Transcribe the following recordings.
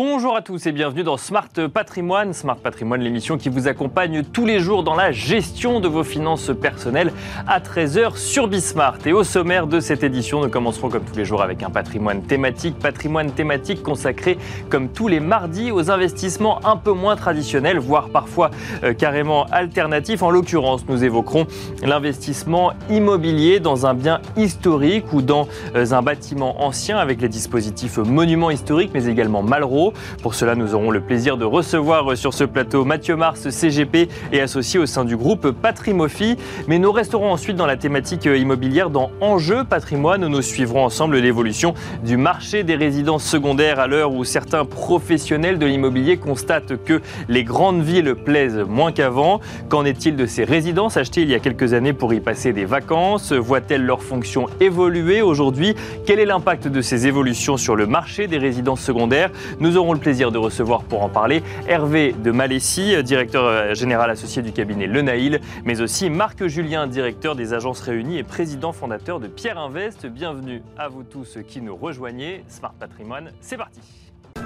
Bonjour à tous et bienvenue dans Smart Patrimoine. Smart Patrimoine, l'émission qui vous accompagne tous les jours dans la gestion de vos finances personnelles à 13h sur Bismart. Et au sommaire de cette édition, nous commencerons comme tous les jours avec un patrimoine thématique. Patrimoine thématique consacré comme tous les mardis aux investissements un peu moins traditionnels, voire parfois euh, carrément alternatifs. En l'occurrence, nous évoquerons l'investissement immobilier dans un bien historique ou dans euh, un bâtiment ancien avec les dispositifs monuments historiques mais également Malraux pour cela, nous aurons le plaisir de recevoir sur ce plateau Mathieu Mars, CGP et associé au sein du groupe Patrimofi. Mais nous resterons ensuite dans la thématique immobilière dans Enjeu patrimoine. Nous suivrons ensemble l'évolution du marché des résidences secondaires à l'heure où certains professionnels de l'immobilier constatent que les grandes villes plaisent moins qu'avant. Qu'en est-il de ces résidences achetées il y a quelques années pour y passer des vacances? Voient-elles leur fonction évoluer aujourd'hui? Quel est l'impact de ces évolutions sur le marché des résidences secondaires? Aurons le plaisir de recevoir pour en parler Hervé de Malessi, directeur euh, général associé du cabinet Le Naïl, mais aussi Marc Julien, directeur des agences réunies et président fondateur de Pierre Invest. Bienvenue à vous tous qui nous rejoignez. Smart Patrimoine, c'est parti.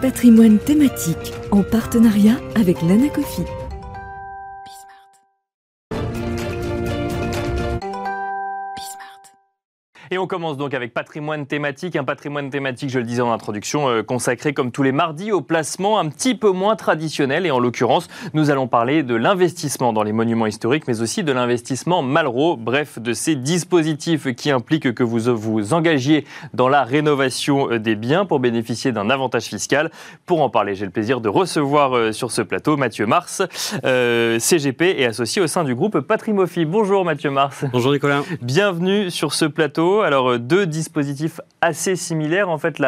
Patrimoine thématique en partenariat avec l'Anacofi. Et on commence donc avec patrimoine thématique, un patrimoine thématique, je le disais en introduction, euh, consacré comme tous les mardis au placement un petit peu moins traditionnel. Et en l'occurrence, nous allons parler de l'investissement dans les monuments historiques, mais aussi de l'investissement Malraux, bref, de ces dispositifs qui impliquent que vous vous engagiez dans la rénovation euh, des biens pour bénéficier d'un avantage fiscal. Pour en parler, j'ai le plaisir de recevoir euh, sur ce plateau Mathieu Mars, CGP et associé au sein du groupe Patrimofi. Bonjour Mathieu Mars. Bonjour Nicolas. Bienvenue sur ce plateau. Alors, euh, deux dispositifs assez similaires. En fait,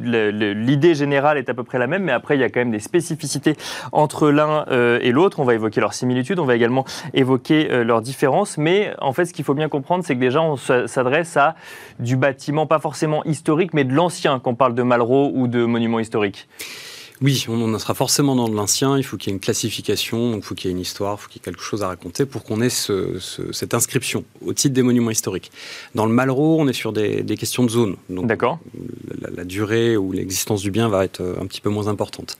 l'idée générale est à peu près la même, mais après, il y a quand même des spécificités entre l'un euh, et l'autre. On va évoquer leurs similitudes, on va également évoquer euh, leurs différences. Mais en fait, ce qu'il faut bien comprendre, c'est que déjà, on s'adresse à du bâtiment, pas forcément historique, mais de l'ancien, qu'on parle de Malraux ou de monuments historiques. Oui, on en sera forcément dans de l'ancien. Il faut qu'il y ait une classification, il faut qu'il y ait une histoire, il faut qu'il y ait quelque chose à raconter pour qu'on ait cette inscription au titre des monuments historiques. Dans le Malraux, on est sur des, questions de zone. D'accord. La, durée ou l'existence du bien va être euh, un petit peu moins importante.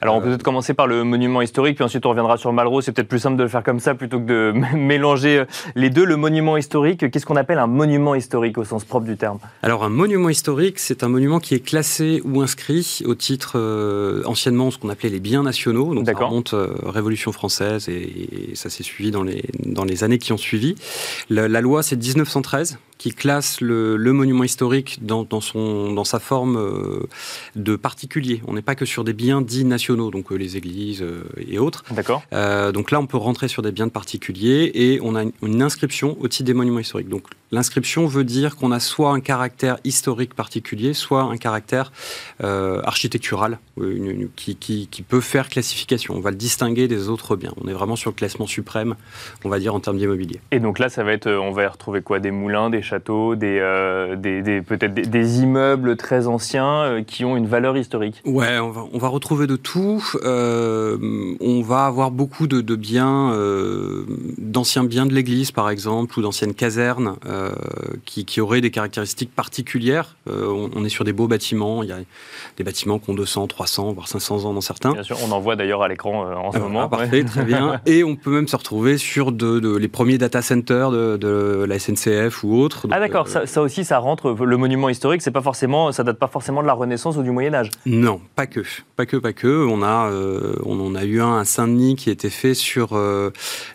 Alors, on peut peut-être commencer par le monument historique, puis ensuite on reviendra sur le Malraux. C'est peut-être plus simple de le faire comme ça plutôt que de mélanger euh, les deux. Le monument historique, qu'est-ce qu'on appelle un monument historique au sens propre du terme? Alors, un monument historique, c'est un monument qui est classé ou inscrit au titre. Euh, euh, anciennement ce qu'on appelait les biens nationaux. Donc ça remonte euh, Révolution française et, ça s'est suivi dans les, dans les années qui ont suivi. La, la loi, c'est 1913 qui classe le, monument historique dans, son, dans sa forme euh, de particulier. On n'est pas que sur des biens dits nationaux, donc euh, les églises euh, et autres. D'accord. donc là, on peut rentrer sur des biens de particuliers et on a une, inscription au titre des monuments historiques. Donc l'inscription veut dire qu'on a soit un caractère historique particulier, soit un caractère architectural qui, qui, qui, peut faire classification. On va le distinguer des autres biens. On est vraiment sur le classement suprême, on va dire, en termes d'immobilier. Et donc là, ça va être, on va y retrouver quoi? Des moulins, des châteaux, des, euh, des, peut-être des, immeubles très anciens euh, qui ont une valeur historique Ouais, on va, on va retrouver de tout. Euh, on va avoir beaucoup de, biens, d'anciens biens de l'église par exemple, ou d'anciennes casernes qui, qui, auraient des caractéristiques particulières. On, est sur des beaux bâtiments, il y a des bâtiments qui ont 200, 300, voire 500 ans dans certains. Bien sûr, on en voit d'ailleurs à l'écran en ce moment. parfait, très bien. Et on peut même se retrouver sur de, les premiers data centers de, de la SNCF ou autres ah d'accord, euh, ça, aussi ça rentre. Le monument historique, c'est pas forcément, ça date pas forcément de la Renaissance ou du Moyen Âge. Non, pas que, pas que, pas que. On a, euh, on en a eu un à Saint-Denis qui était fait sur euh,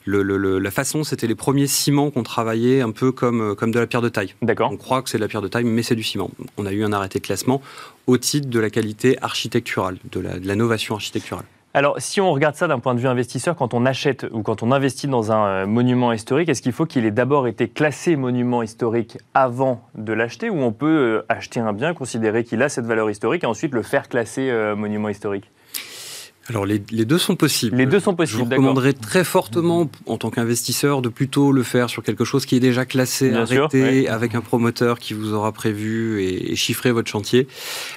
le, la façon, c'était les premiers ciments qu'on travaillait un peu comme comme de la pierre de taille. D'accord. On croit que c'est de la pierre de taille, mais c'est du ciment. On a eu un arrêté de classement au titre de la qualité architecturale, de la, de la novation architecturale. Alors, si on regarde ça d'un point de vue investisseur, quand on achète ou quand on investit dans un euh, monument historique, est-ce qu'il faut qu'il ait d'abord été classé monument historique avant de l'acheter ou on peut euh, acheter un bien, considérer qu'il a cette valeur historique et ensuite le faire classer euh, monument historique? Alors les, deux sont possibles. Les deux sont possibles. Je vous recommanderais très fortement, en tant qu'investisseur, de plutôt le faire sur quelque chose qui est déjà classé, arrêté, avec un promoteur qui vous aura prévu et, chiffré votre chantier.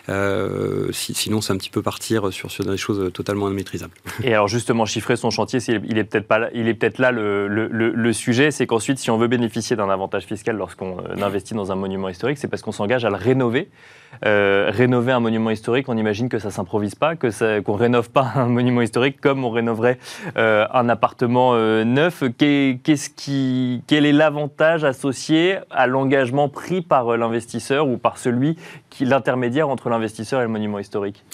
Euh, sinon, c'est un petit peu partir sur, sur, des choses totalement immaîtrisables. Et alors justement, chiffrer son chantier, il est peut-être pas, là, il est peut-être là le, le, le, sujet, c'est qu'ensuite, si on veut bénéficier d'un avantage fiscal lorsqu'on euh, investit dans un monument historique, c'est parce qu'on s'engage à le rénover. Euh, rénover un monument historique, on imagine que ça s'improvise pas, qu'on rénove pas un monument historique comme on rénoverait euh, un appartement euh, neuf. Qu'est-ce qui, quel est l'avantage associé à l'engagement pris par l'investisseur ou par celui qui l'intermédiaire entre l'investisseur et le monument historique?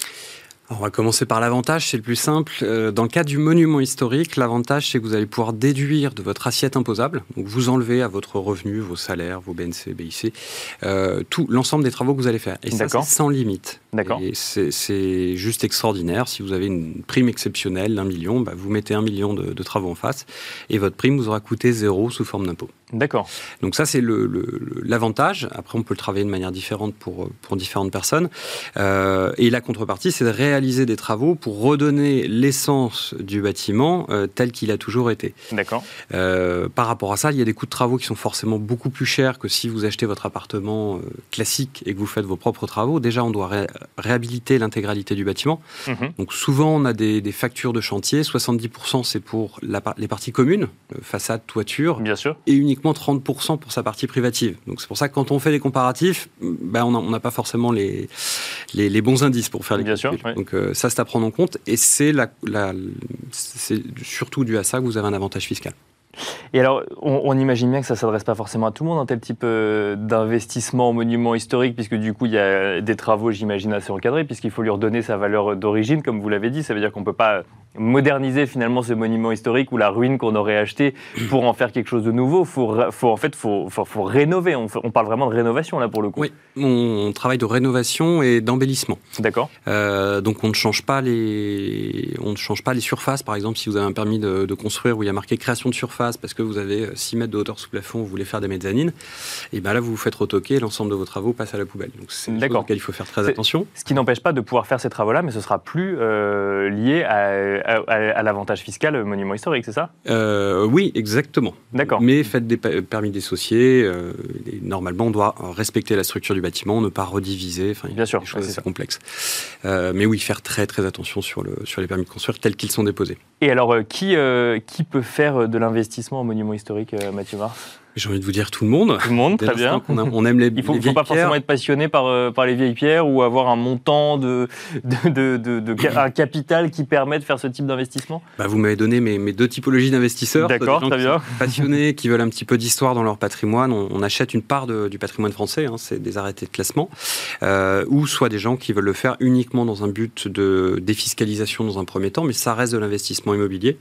On va commencer par l'avantage, c'est le plus simple. Euh, dans le cas du monument historique, l'avantage, c'est que vous allez pouvoir déduire de votre assiette imposable, donc vous enlevez à votre revenu, vos salaires, vos BNC, BIC, euh, tout l'ensemble des travaux que vous allez faire. Et ça, c'est sans limite. D'accord. Et c'est juste extraordinaire. Si vous avez une prime exceptionnelle d'un million, bah, vous mettez un million de, de, travaux en face, et votre prime vous aura coûté zéro sous forme d'impôt. D'accord. Donc ça, c'est l'avantage. Le, Après, on peut le travailler de manière différente pour, pour différentes personnes. Euh, et la contrepartie, c'est de réaliser des travaux pour redonner l'essence du bâtiment euh, tel qu'il a toujours été. D'accord. Euh, par rapport à ça, il y a des coûts de travaux qui sont forcément beaucoup plus chers que si vous achetez votre appartement classique et que vous faites vos propres travaux. Déjà, on doit réhabiliter l'intégralité du bâtiment. Mhm. Donc souvent, on a des, des factures de chantier. 70% c'est pour la, les parties communes, façade, toiture. Bien sûr. Et uniquement 30% pour sa partie privative. Donc c'est pour ça que quand on fait les comparatifs, ben on n'a pas forcément les, les, bons indices pour faire les Bien sûr, Donc euh, ça, c'est à prendre en compte. Et c'est la, la surtout dû à ça que vous avez un avantage fiscal. Et alors, on, imagine bien que ça ne s'adresse pas forcément à tout le monde, un tel type euh, d'investissement en monument historique, puisque du coup, il y a des travaux, j'imagine, assez encadrés, puisqu'il faut lui redonner sa valeur d'origine, comme vous l'avez dit. Ça veut dire qu'on ne peut pas moderniser finalement ce monument historique ou la ruine qu'on aurait acheté pour en faire quelque chose de nouveau. Faut, faut en fait, faut, faut, rénover. On, parle vraiment de rénovation là pour le coup. Oui, on travaille de rénovation et d'embellissement. D'accord. Euh, donc on ne change pas les, on ne change pas les surfaces. Par exemple, si vous avez un permis de, construire où il y a marqué création de surface parce que vous avez 6 mètres de hauteur sous plafond, vous voulez faire des mezzanines, et ben là vous vous faites retoquer, l'ensemble de vos travaux passe à la poubelle. Donc c'est quelque il faut faire très attention. Ce qui n'empêche pas de pouvoir faire ces travaux-là, mais ce sera plus euh, lié à à, l'avantage fiscal monument historique, c'est ça? Euh, Oui, exactement. D'accord. Mais faites des permis dissociés. Euh, normalement, on doit respecter la structure du bâtiment, ne pas rediviser. Enfin, Bien sûr, c'est complexe. Euh, mais oui, faire très très attention sur, le, sur les permis de construire tels qu'ils sont déposés. Et alors, qui, qui peut faire de l'investissement en monument historique, Mathieu Mars j'ai envie de vous dire tout le monde. Tout le monde, très bien. On, aime les, Il ne faut pas forcément être passionné par, euh, par les vieilles pierres ou avoir un montant de, de, de, de, un capital qui permet de faire ce type d'investissement. Bah, vous m'avez donné mes, mes, deux typologies d'investisseurs. D'accord, très bien. passionnés, qui veulent un petit peu d'histoire dans leur patrimoine. On, achète une part du patrimoine français, hein, c'est des arrêtés de classement, euh, ou soit des gens qui veulent le faire uniquement dans un but de défiscalisation dans un premier temps, mais ça reste de l'investissement immobilier.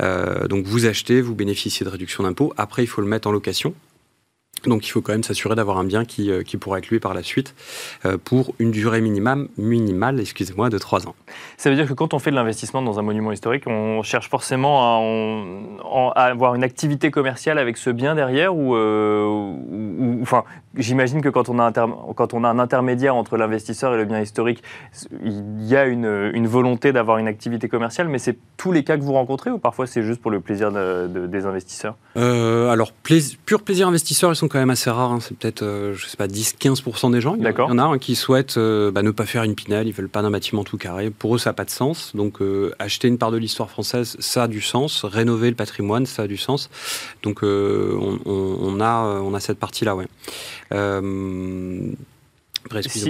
Euh, donc vous achetez, vous bénéficiez de réduction d'impôt. Après, il faut le mettre en location application donc il faut quand même s'assurer d'avoir un bien qui, euh, qui, pourra être loué par la suite euh, pour une durée minimale, minimale excusez-moi, de 3 ans. Ça veut dire que quand on fait de l'investissement dans un monument historique, on cherche forcément à, avoir une activité commerciale avec ce bien derrière ou, euh, enfin, J'imagine que quand on, a quand on a un intermédiaire entre l'investisseur et le bien historique, il y a une, une volonté d'avoir une activité commerciale, mais c'est tous les cas que vous rencontrez ou parfois c'est juste pour le plaisir des investisseurs? Alors, pur plaisir investisseur, ils sont quand même assez rares. Hein. C'est peut-être, euh, je sais pas, 10-15% des gens. Il y en a qui souhaitent euh, bah, ne pas faire une pinelle, ils veulent pas d'un bâtiment tout carré. Pour eux, ça n'a pas de sens. Donc, euh, acheter une part de l'histoire française, ça a du sens. Rénover le patrimoine, ça a du sens. Donc, on, a, on a cette partie-là, ouais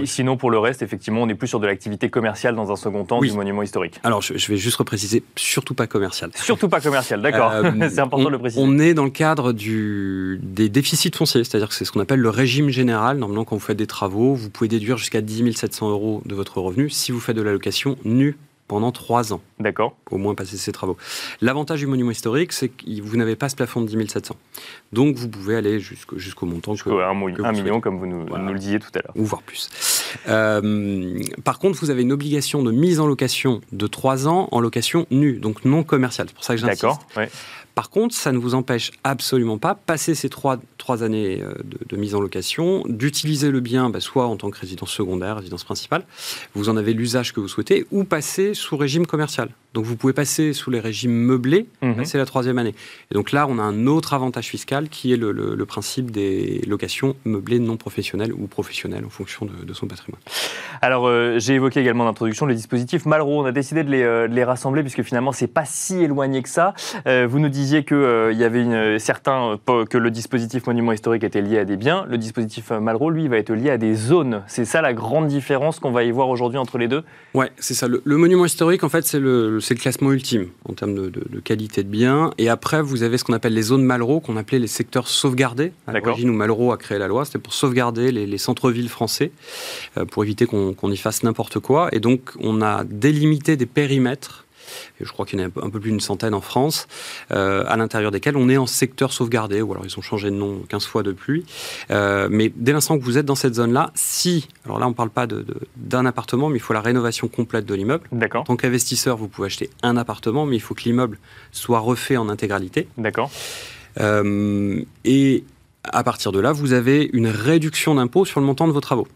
sinon, pour le reste, effectivement, on est plus sur de l'activité commerciale dans un second temps du monument historique. Alors, je, vais juste repréciser, surtout pas commercial. Surtout pas commercial, d'accord. Euh, c'est important de le préciser. On est dans le cadre du, des déficits fonciers, c'est-à-dire que c'est ce qu'on appelle le régime général. Normalement, quand vous faites des travaux, vous pouvez déduire jusqu'à 10 700 euros de votre revenu si vous faites de la location nue pendant trois ans. D'accord. Au moins passer ces travaux. L'avantage du monument historique, c'est que vous n'avez pas ce plafond de 10 700. Donc vous pouvez aller jusqu'au montant un, un million, comme vous nous, le disiez tout à l'heure. Ou voire plus. Euh, par contre, vous avez une obligation de mise en location de trois ans en location nue, donc non commerciale. C'est pour ça que j'insiste. D'accord. Par contre, ça ne vous empêche absolument pas, passer ces trois, trois années euh, de, mise en location, d'utiliser le bien bah, soit en tant que résidence secondaire, résidence principale, vous en avez l'usage que vous souhaitez, ou passer sous régime commercial. Donc vous pouvez passer sous les régimes meublés, mhm. c'est la troisième année. Et donc là, on a un autre avantage fiscal qui est le, principe des locations meublées non professionnelles ou professionnelles en fonction de, son patrimoine. Alors euh, j'ai évoqué également l'introduction les dispositifs Malraux. On a décidé de les, euh, de les rassembler puisque finalement c'est pas si éloigné que ça. Euh, vous nous disiez qu'il il y avait une, certains que le dispositif monument historique était lié à des biens. Le dispositif Malraux, lui, va être lié à des zones. C'est ça la grande différence qu'on va y voir aujourd'hui entre les deux? Ouais, c'est ça. Le, le, monument historique, en fait, c'est le le classement ultime en termes de, qualité de bien. Et après, vous avez ce qu'on appelle les zones Malraux, qu'on appelait les secteurs sauvegardés. À l'origine où Malraux a créé la loi, c'était pour sauvegarder les, centres-villes français, euh, pour éviter qu'on y fasse n'importe quoi. Et donc, on a délimité des périmètres je crois qu'il y en a un peu plus d'une centaine en France, euh, à l'intérieur desquels on est en secteur sauvegardé, ou alors ils ont changé de nom 15 fois depuis. Euh, mais dès l'instant que vous êtes dans cette zone-là, si, alors là on ne parle pas d'un appartement, mais il faut la rénovation complète de l'immeuble. D'accord. En tant qu'investisseur, vous pouvez acheter un appartement, mais il faut que l'immeuble soit refait en intégralité. D'accord. Euh, et à partir de là, vous avez une réduction d'impôt sur le montant de vos travaux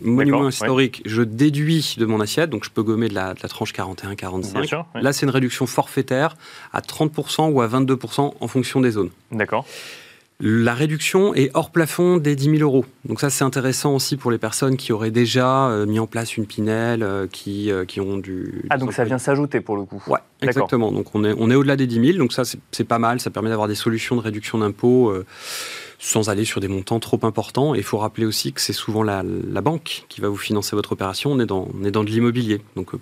monument historique, je déduis de mon assiette, donc je peux gommer de la, tranche 41-45. Là, c'est une réduction forfaitaire à 30% ou à 22% en fonction des zones. D'accord. La réduction est hors plafond des 10 000 euros. Donc ça, c'est intéressant aussi pour les personnes qui auraient déjà euh, mis en place une Pinel, euh, qui, euh, qui ont du... Ah, donc ça vient s'ajouter pour le coup. Ouais, exactement. Donc on est, on est au-delà des 10 000. Donc ça, c'est pas mal. Ça permet d'avoir des solutions de réduction d'impôts sans aller sur des montants trop importants. Et il faut rappeler aussi que c'est souvent la, banque qui va vous financer votre opération. On est dans, on est dans de l'immobilier. Donc euh,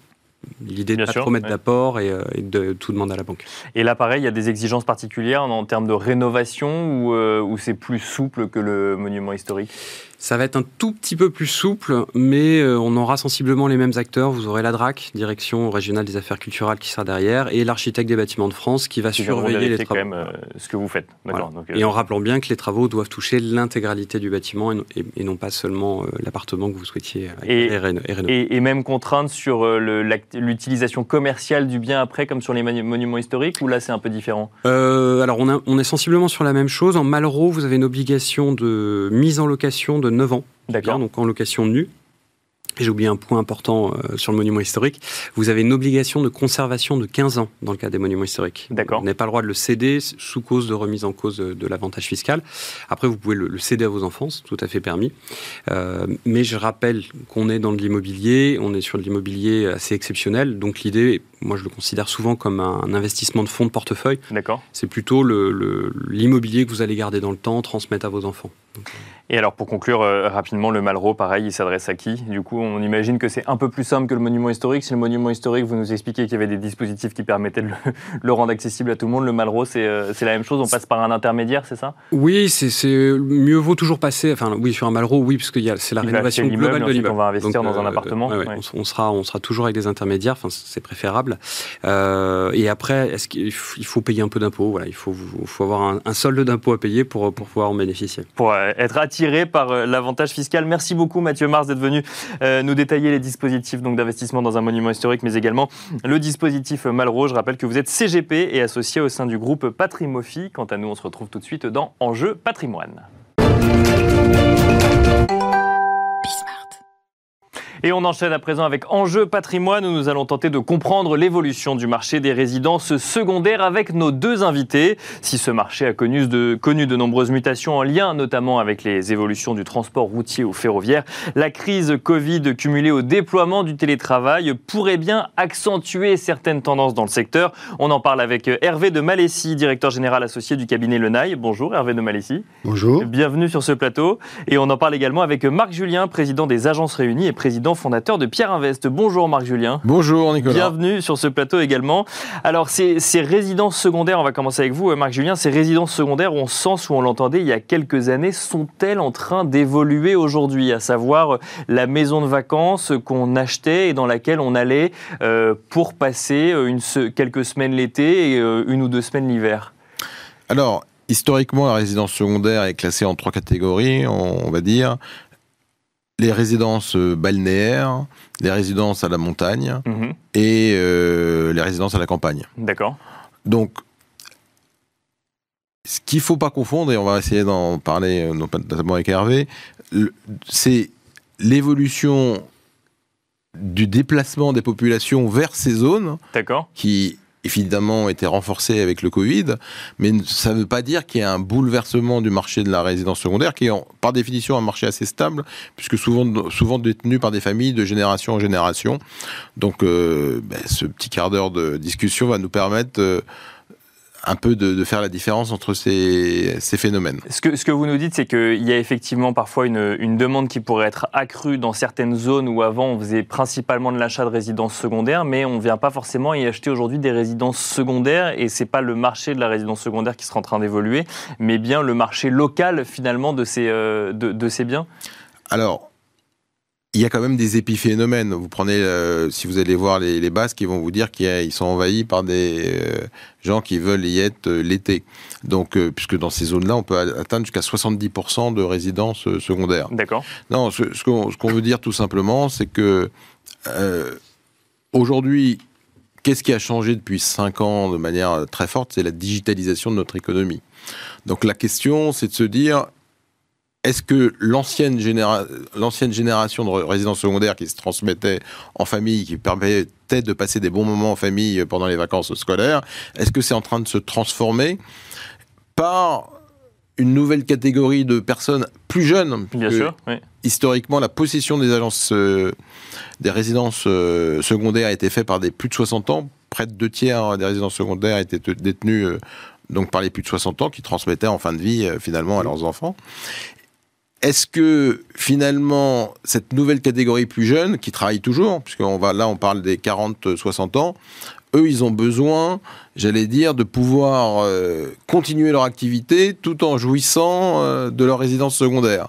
L'idée de ne pas trop mettre d'apport euh, et, de tout demander à la banque. Et là, pareil, il y a des exigences particulières en, termes de rénovation ou, euh, ou c'est plus souple que le monument historique? Ça va être un tout petit peu plus souple, mais euh, on aura sensiblement les mêmes acteurs. Vous aurez la DRAC, Direction régionale des affaires culturelles, qui sera derrière, et l'architecte des bâtiments de France, qui va surveiller les travaux. quand même euh, ce que vous faites. Euh, et en rappelant bien que les travaux doivent toucher l'intégralité du bâtiment et, non pas seulement l'appartement que vous souhaitiez et, et, même contrainte sur l'utilisation commerciale du bien après, comme sur les monuments historiques, ou là c'est un peu différent? Alors on, on, est sensiblement sur la même chose. En Malraux, vous avez une obligation de mise en location de 9 ans. D'accord. Donc en location nue. J'ai oublié un point important euh, sur le monument historique. Vous avez une obligation de conservation de 15 ans dans le cas des monuments historiques. D'accord. Vous n'avez pas le droit de le céder sous cause de remise en cause de, l'avantage fiscal. Après, vous pouvez le, céder à vos enfants, c'est tout à fait permis. Euh, mais je rappelle qu'on est dans de l'immobilier, on est sur de l'immobilier assez exceptionnel. Donc l'idée, moi je le considère souvent comme un investissement de fonds de portefeuille. D'accord. C'est plutôt l'immobilier que vous allez garder dans le temps, transmettre à vos enfants. Et alors pour conclure euh, rapidement, le Malraux, pareil, il s'adresse à qui? Du coup, on imagine que c'est un peu plus simple que le monument historique. Si le monument historique, vous nous expliquez qu'il y avait des dispositifs qui permettaient de le, rendre accessible à tout le monde, le Malraux, euh, c'est la même chose, on passe par un intermédiaire, c'est ça? Oui, c'est mieux vaut toujours passer, enfin oui, sur un Malraux, oui, parce que c'est la rénovation globale de l'immeuble. On va investir dans un euh, appartement. On, sera, on sera toujours avec des intermédiaires, enfin, c'est préférable. Et après, est-ce qu'il faut payer un peu d'impôts voilà, Il faut, avoir un, solde d'impôts à payer pour, pour pouvoir en bénéficier. Pour être attiré par euh, l'avantage fiscal. Merci beaucoup Mathieu Mars d'être venu euh, nous détailler les dispositifs d'investissement dans un monument historique, mais également le dispositif Malraux. Je rappelle que vous êtes CGP et associé au sein du groupe Patrimofi. Quant à nous, on se retrouve tout de suite dans Enjeu patrimoine. Et on enchaîne à présent avec Enjeu patrimoine où nous allons tenter de comprendre l'évolution du marché des résidences secondaires avec nos deux invités. Si ce marché a connu de, connu de nombreuses mutations en lien notamment avec les évolutions du transport routier ou ferroviaire, la crise Covid cumulée au déploiement du télétravail pourrait bien accentuer certaines tendances dans le secteur. On en parle avec Hervé de Malessi, directeur général associé du cabinet Lenaille. Bonjour Hervé de Malessi. Bonjour. Bienvenue sur ce plateau. Et on en parle également avec Marc Julien, président des Agences Réunies et président fondateur de Pierre Invest. Bonjour Marc Julien. Bonjour Nicolas. Bienvenue sur ce plateau également. Alors ces, résidences secondaires, on va commencer avec vous Marc Julien, ces résidences secondaires, on sent ou on l'entendait il y a quelques années, sont-elles en train d'évoluer aujourd'hui À savoir la maison de vacances qu'on achetait et dans laquelle on allait euh, pour passer une, quelques semaines l'été et euh, une ou deux semaines l'hiver? Alors, historiquement, la résidence secondaire est classée en trois catégories, on va dire les résidences euh, balnéaires, les résidences à la montagne mhm. et euh, les résidences à la campagne. D'accord. Donc, ce qu'il ne faut pas confondre, et on va essayer d'en parler notamment avec Hervé, c'est l'évolution du déplacement des populations vers ces zones qui évidemment été renforcée avec le Covid, mais ça ne veut pas dire qu'il y a un bouleversement du marché de la résidence secondaire, qui est par définition un marché assez stable, puisque souvent, souvent détenu par des familles de génération en génération. Donc euh, ben, ce petit quart d'heure de discussion va nous permettre... Euh, un peu de, faire la différence entre ces, phénomènes. Ce que, ce que, vous nous dites, c'est qu'il y a effectivement parfois une, demande qui pourrait être accrue dans certaines zones où avant on faisait principalement de l'achat de résidences secondaires, mais on ne vient pas forcément y acheter aujourd'hui des résidences secondaires et c'est pas le marché de la résidence secondaire qui sera en train d'évoluer, mais bien le marché local finalement de ces, euh, de, de ces biens? Alors, il y a quand même des épiphénomènes. Vous prenez, euh, si vous allez voir les, les Basques, ils vont vous dire qu'ils sont envahis par des euh, gens qui veulent y être euh, l'été. Donc, puisque dans ces zones-là, on peut atteindre jusqu'à 70% de résidences secondaires. D'accord. Non, ce, ce qu'on veut dire tout simplement, c'est que aujourd'hui, qu'est-ce qui a changé depuis 5 ans de manière très forte? C'est la digitalisation de notre économie. Donc la question, c'est de se dire, est-ce que l'ancienne génération de résidence secondaire qui se transmettait en famille, qui permettait de passer des bons moments en famille pendant les vacances scolaires, est-ce que c'est en train de se transformer par une nouvelle catégorie de personnes plus jeunes Bien sûr, Historiquement, la possession des agences, euh, des résidences euh, secondaires a été faite par des plus de 60 ans. Près de deux tiers des résidences secondaires étaient détenues euh, donc par les plus de 60 ans qui transmettaient en fin de vie finalement à leurs enfants. Est-ce que finalement, cette nouvelle catégorie plus jeune, qui travaille toujours, puisqu'on va là, on parle des 40-60 ans, eux, ils ont besoin, j'allais dire, de pouvoir euh, continuer leur activité tout en jouissant euh, de leur résidence secondaire.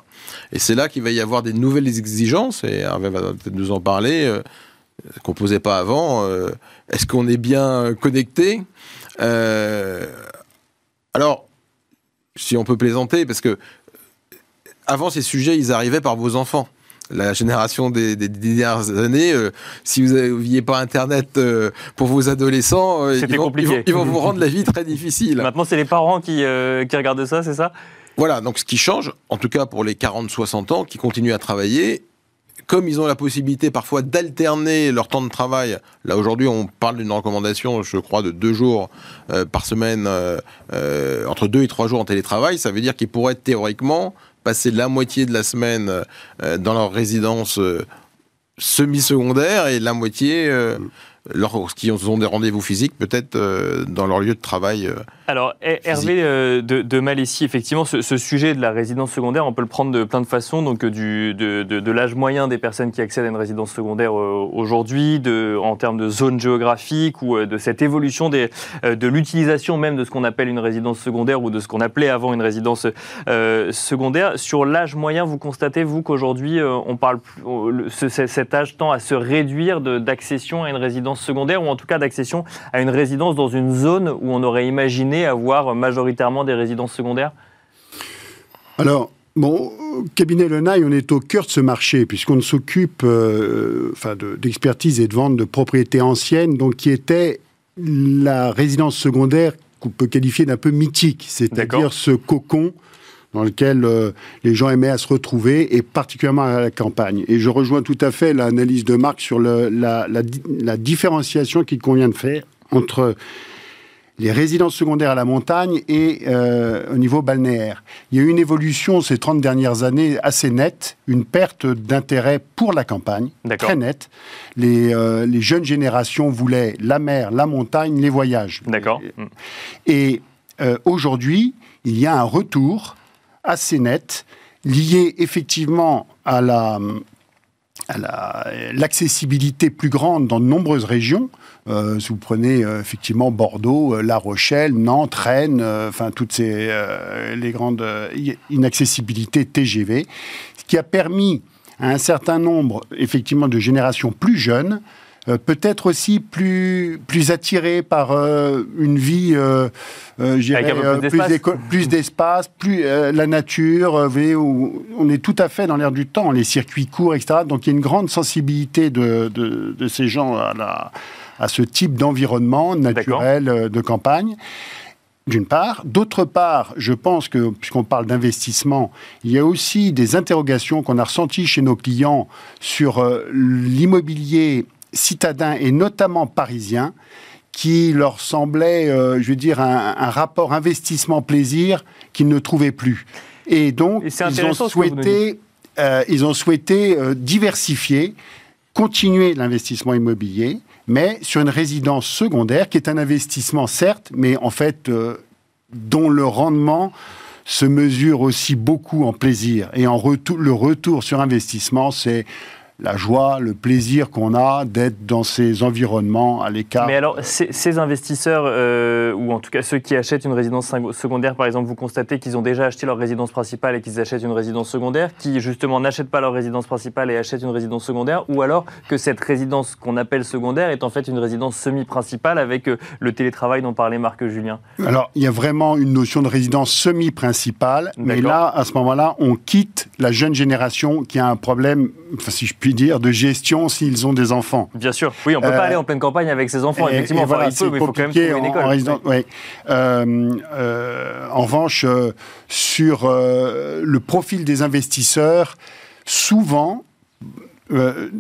Et c'est là qu'il va y avoir des nouvelles exigences, et Hervé va peut-être nous en parler, euh, qu'on ne posait pas avant. Est-ce qu'on est bien connecté Alors, si on peut plaisanter, parce que avant, ces sujets, ils arrivaient par vos enfants. La génération des, dernières années, euh, si vous n'aviez pas Internet euh, pour vos adolescents, euh, ils, vont, ils, vont, vous rendre la vie très difficile. Maintenant, c'est les parents qui, qui regardent ça, c'est ça? Voilà, donc ce qui change, en tout cas pour les 40-60 ans qui continuent à travailler, comme ils ont la possibilité parfois d'alterner leur temps de travail, là aujourd'hui on parle d'une recommandation, je crois, de deux jours par semaine, entre deux et trois jours en télétravail, ça veut dire qu'ils pourraient théoriquement passer la moitié de la semaine euh, dans leur résidence euh, semi-secondaire et la moitié euh, lorsqu'ils ont des rendez-vous physiques, peut-être dans leur lieu de travail alors, Hervé euh, de, de, Malaisie, effectivement, ce, sujet de la résidence secondaire, on peut le prendre de plein de façons. Donc, euh, du, de, de l'âge moyen des personnes qui accèdent à une résidence secondaire euh, aujourd'hui, en termes de zone géographique ou de cette évolution des, de l'utilisation même de ce qu'on appelle une résidence secondaire ou de ce qu'on appelait avant une résidence secondaire. Sur l'âge moyen, vous constatez, vous, qu'aujourd'hui, on parle, cet âge tend à se réduire d'accession à une résidence secondaire ou en tout cas d'accession à une résidence dans une zone où on aurait imaginé avoir majoritairement des résidences secondaires Alors, Bon, cabinet Lenaille, on est au cœur de ce marché, puisqu'on s'occupe euh, enfin d'expertise et de vente de propriétés anciennes, donc qui était la résidence secondaire qu'on peut qualifier d'un peu mythique, c'est-à-dire ce cocon dans lequel euh, les gens aimaient à se retrouver, et particulièrement à la campagne. Et je rejoins tout à fait l'analyse de Marc sur la, la, la différenciation qu'il convient de faire entre les résidences secondaires à la montagne et euh, au niveau balnéaire. Il y a eu une évolution ces 30 dernières années assez nette, une perte d'intérêt pour la campagne, très nette. Les, euh, les, jeunes générations voulaient la mer, la montagne, les voyages. D'accord. Et euh, aujourd'hui, il y a un retour assez net lié effectivement à l'accessibilité plus grande dans de nombreuses régions. Euh, si vous prenez euh, effectivement Bordeaux, euh, La Rochelle, Nantes, Rennes, enfin toutes ces les grandes inaccessibilités TGV, ce qui a permis à un certain nombre effectivement de générations plus jeunes peut-être aussi plus, plus attirées par une vie, euh, plus d'espace, plus, la nature, où on est tout à fait dans l'air du temps, les circuits courts, etc. Donc il y a une grande sensibilité de, de, de ces gens à la, à ce type d'environnement naturel euh, de campagne. d'une part. D'autre part, je pense que, puisqu'on parle d'investissement, il y a aussi des interrogations qu'on a ressenties chez nos clients sur euh, l'immobilier citadin et notamment parisien, qui leur semblait, euh, je veux dire, un, rapport investissement-plaisir qu'ils ne trouvaient plus. Et donc, ils, ont souhaité, euh, ils ont souhaité diversifier, continuer l'investissement immobilier, mais sur une résidence secondaire qui est un investissement certes, mais en fait euh, dont le rendement se mesure aussi beaucoup en plaisir. Et en retour, le retour sur investissement, c'est la joie, le plaisir qu'on a d'être dans ces environnements à l'écart. Mais alors, ces, investisseurs, euh, ou en tout cas ceux qui achètent une résidence secondaire, par exemple, vous constatez qu'ils ont déjà acheté leur résidence principale et qu'ils achètent une résidence secondaire, qui justement n'achètent pas leur résidence principale et achètent une résidence secondaire, ou alors que cette résidence qu'on appelle secondaire est en fait une résidence semi-principale avec euh, le télétravail dont parlait Marc Julien Alors, il y a vraiment une notion de résidence semi-principale, mais là, à ce moment-là, on quitte la jeune génération qui a un problème, enfin, si je puis dire, de gestion s'ils ont des enfants. Bien sûr. Oui, on ne peut pas euh, aller en pleine campagne avec ses enfants, effectivement. il mais il faut quand même trouver une école. Euh, euh, en revanche, sur le profil des investisseurs, souvent, il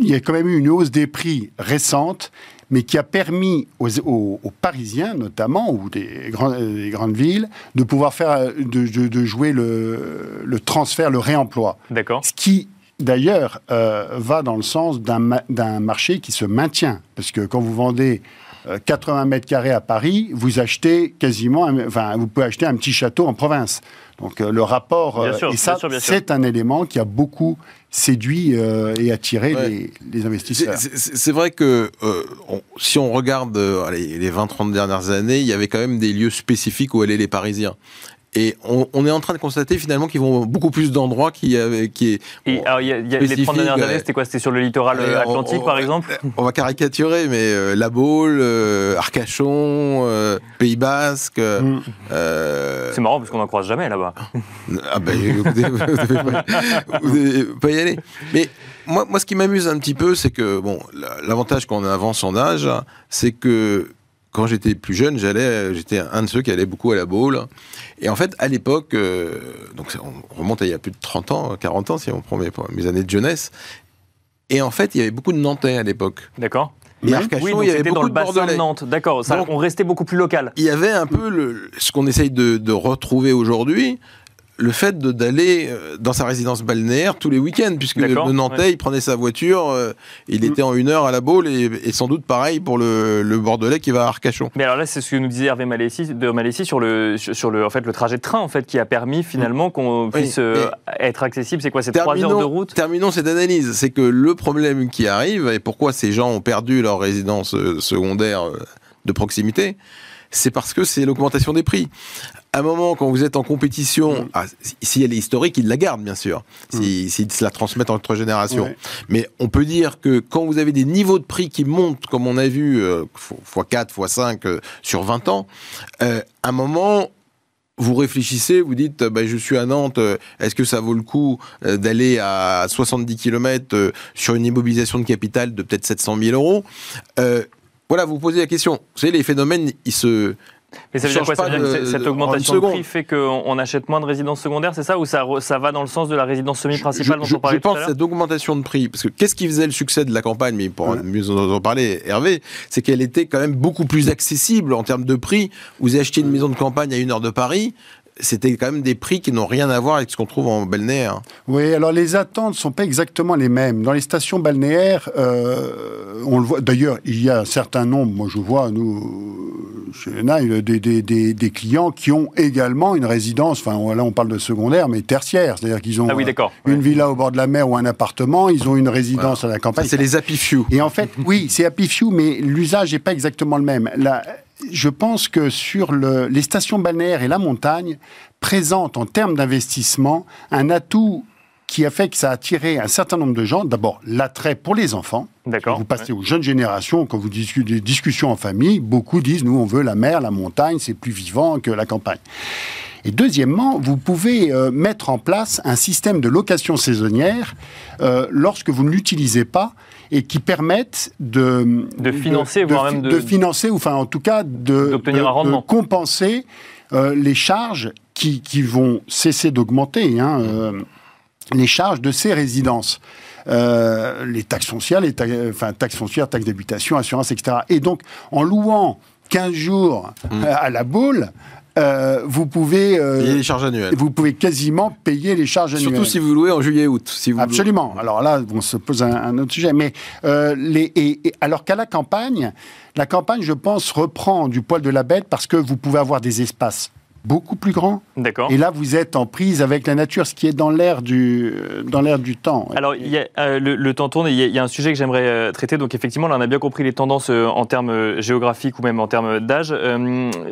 y a quand même eu une hausse des prix récente mais qui a permis aux, Parisiens notamment, ou des, grandes villes, de pouvoir faire, de, jouer le, le, transfert, le réemploi. D'accord. Ce qui d'ailleurs, euh, va dans le sens d'un marché qui se maintient. Parce que quand vous vendez 80 euh, mètres carrés à Paris, vous achetez quasiment, enfin, vous pouvez acheter un petit château en province. Donc euh, le rapport, et ça, c'est un élément qui a beaucoup séduit et attiré les, investisseurs. C'est vrai que si on regarde les 20-30 dernières années, il y avait quand même des lieux spécifiques où allaient les Parisiens. Et on, est en train de constater finalement qu'ils vont beaucoup plus d'endroits qui, qui est. Et alors, y a, y a les 30 dernières années, c'était quoi? C'était sur le littoral euh, atlantique, par exemple? On va caricaturer, mais euh, La Baule, euh, Arcachon, Pays Basque. Mm. C'est marrant parce qu'on n'en croise jamais là-bas. ah ben, écoutez, vous ne pas, y aller. Mais moi, moi ce qui m'amuse un petit peu, c'est que, bon, l'avantage qu'on avance en âge, c'est que quand j'étais plus jeune, j'allais, j'étais un de ceux qui allait beaucoup à la boule. Et en fait, à l'époque, euh, donc on remonte à il y a plus de 30 ans, 40 ans, si on prend mes, mes années de jeunesse. Et en fait, il y avait beaucoup de Nantais à l'époque. D'accord. Et Arcachon, oui, il y avait beaucoup dans le bassin de, Nantes. D'accord, on restait beaucoup plus local. Il y avait un peu le, ce qu'on essaye de, de retrouver aujourd'hui, le fait d'aller euh, dans sa résidence balnéaire tous les week-ends, puisque le Nantais, il prenait sa voiture, euh, il mm. était en une heure à la Baule, et, sans doute pareil pour le, Bordelais qui va à Arcachon. Mais alors là, c'est ce que nous disait Hervé Malessi, de Malessi sur, le, sur le, en fait, le trajet de train en fait, qui a permis finalement qu'on puisse euh, être accessible. C'est quoi, c'est trois heures de route? Terminons cette analyse. C'est que le problème qui arrive, et pourquoi ces gens ont perdu leur résidence secondaire de proximité, c'est parce que c'est l'augmentation des prix à un moment, quand vous êtes en compétition, mm. ah, si elle est historique, ils la gardent, bien sûr, s'ils si, se la transmettent entre générations. Mais on peut dire que quand vous avez des niveaux de prix qui montent, comme on a vu, x4, x5 sur 20 ans, euh, à un moment, vous réfléchissez, vous dites, bah, je suis à Nantes, euh, est-ce que ça vaut le coup euh, d'aller à 70 km sur une immobilisation de capital de peut-être 700 000 euros Voilà, vous posez la question. Vous savez, les phénomènes, ils se, mais ça veut dire quoi? Ça veut Cette augmentation de prix fait qu'on achète moins de résidences secondaires, c'est ça? Ou ça, ça va dans le sens de la résidence semi-principale dont on parlait Je pense que cette augmentation de prix, parce que qu'est-ce qui faisait le succès de la campagne, mais pour mieux en parler, Hervé, c'est qu'elle était quand même beaucoup plus accessible en termes de prix. Vous achetez une maison de campagne à une heure de Paris, c'était quand même des prix qui n'ont rien à voir avec ce qu'on trouve en balnéaire. Oui, alors les attentes ne sont pas exactement les mêmes. Dans les stations balnéaires, euh, on le voit. D'ailleurs, il y a un certain nombre, moi je vois, nous, chez Naï, des, des, des, des, clients qui ont également une résidence, enfin là on parle de secondaire, mais tertiaire. C'est-à-dire qu'ils ont ah oui, euh, une villa au bord de la mer ou un appartement, ils ont une résidence à la campagne. C'est les Happy Few. Et en fait, oui, c'est Happy Few, mais l'usage n'est pas exactement le même. La, je pense que sur les stations balnéaires et la montagne présentent en termes d'investissement un atout qui a fait que ça a attiré un certain nombre de gens. D'abord, l'attrait pour les enfants. D'accord. Vous passez aux jeunes générations, quand vous discutez des discussions en famille, beaucoup disent nous, on veut la mer, la montagne, c'est plus vivant que la campagne. Et deuxièmement, vous pouvez euh, mettre en place un système de location saisonnière euh, lorsque vous ne l'utilisez pas et qui permettent de, de financer, voire même de, de financer, ou enfin en tout cas de, de compenser euh, les charges qui, qui, vont cesser d'augmenter, hein, les charges de ces résidences. les taxes foncières, les enfin, taxes foncières, taxes d'habitation, assurance, etc. Et donc, en louant 15 jours mmh. à la boule, euh, vous pouvez euh, payer les charges annuelles. Vous pouvez quasiment payer les charges annuelles. Surtout si vous louez en juillet-août. Si vous Absolument. Alors là, on se pose un, autre sujet. Mais euh, les, et, alors qu'à la campagne, la campagne, je pense, reprend du poil de la bête parce que vous pouvez avoir des espaces beaucoup plus grand. D'accord. Et là, vous êtes en prise avec la nature, ce qui est dans l'air du, dans l'air du temps. Alors, il y a, euh, le, temps tourne et il y, a, un sujet que j'aimerais euh, traiter. Donc, effectivement, là, on a bien compris les tendances euh, en termes géographiques ou même en termes d'âge.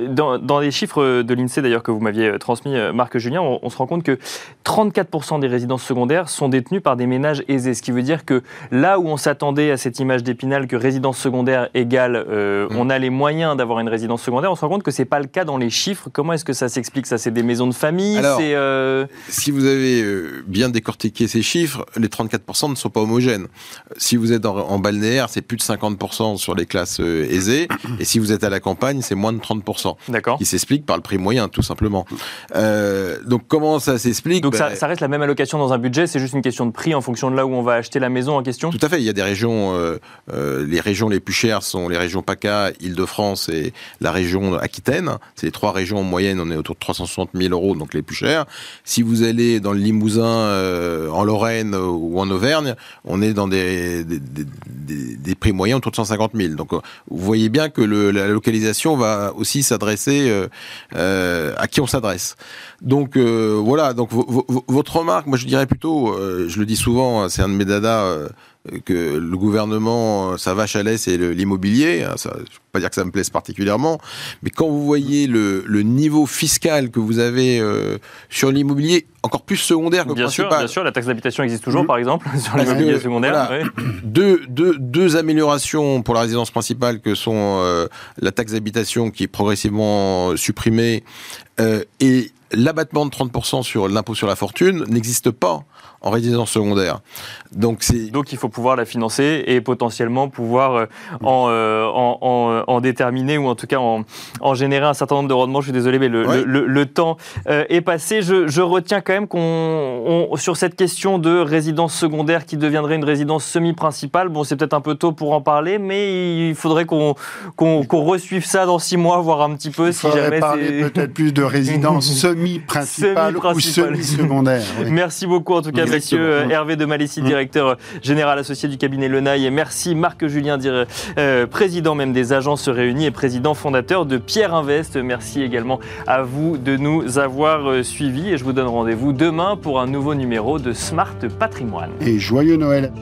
Dans, dans, les chiffres de l'INSEE, d'ailleurs, que vous m'aviez transmis, Marc Julien, on, se rend compte que 34% des résidences secondaires sont détenues par des ménages aisés. Ce qui veut dire que là où on s'attendait à cette image d'épinal que résidence secondaire égale, mmh. on a les moyens d'avoir une résidence secondaire, on se rend compte que ce n'est pas le cas dans les chiffres. Comment est-ce que ça s'explique Ça, c'est des maisons de famille euh, Si vous avez euh, bien décortiqué ces chiffres, les 34% ne sont pas homogènes. Si vous êtes en, balnéaire, c'est plus de 50% sur les classes euh, aisées. Et si vous êtes à la campagne, c'est moins de 30%. D'accord. Qui s'explique par le prix moyen, tout simplement. donc, comment ça s'explique? Donc, ben, ça, reste la même allocation dans un budget, c'est juste une question de prix en fonction de là où on va acheter la maison en question? Tout à fait. Il y a des régions, les régions les plus chères sont les régions PACA, Île-de-France et la région Aquitaine. C'est les trois régions moyennes, on est autour de 360 000 euros, donc les plus chers. Si vous allez dans le Limousin, euh, en Lorraine ou en Auvergne, on est dans des, des, prix moyens autour de 150 000. Donc euh, vous voyez bien que la localisation va aussi s'adresser euh, à qui on s'adresse. Donc voilà, donc votre remarque, moi je dirais plutôt, je le dis souvent, c'est un de mes dadas que le gouvernement, sa vache à lait, c'est l'immobilier. Hein, ça, je ne peux pas dire que ça me plaise particulièrement, mais quand vous voyez le, le niveau fiscal que vous avez euh, sur l'immobilier, encore plus secondaire que bien principal. Sûr, bien sûr, la taxe d'habitation existe toujours, mmh. par exemple, sur l'immobilier secondaire. deux, deux, deux, améliorations pour la résidence principale que sont euh, la taxe d'habitation qui est progressivement supprimée euh, et l'abattement de 30% sur l'impôt sur la fortune n'existe pas en résidence secondaire. Donc, Donc il faut pouvoir la financer et potentiellement pouvoir euh, euh, en, en, en, déterminer ou en tout cas en, en, générer un certain nombre de rendements. Je suis désolé, mais le, le, le, temps euh, est passé. Je, je, retiens quand même qu'on sur cette question de résidence secondaire qui deviendrait une résidence semi-principale, bon c'est peut-être un peu tôt pour en parler, mais il faudrait qu'on qu'on resuive ça dans six mois, voir un petit peu il si jamais parler peut-être plus de résidence semi-principale ou semi-secondaire. Merci beaucoup en tout cas Monsieur euh, Hervé de Malici, mm. directeur général associé du cabinet Lenaille. Et merci Marc Julien, euh, président même des agences réunies et président fondateur de Pierre Invest. Merci également à vous de nous avoir euh, suivis. Et je vous donne rendez-vous demain pour un nouveau numéro de Smart Patrimoine. Et joyeux Noël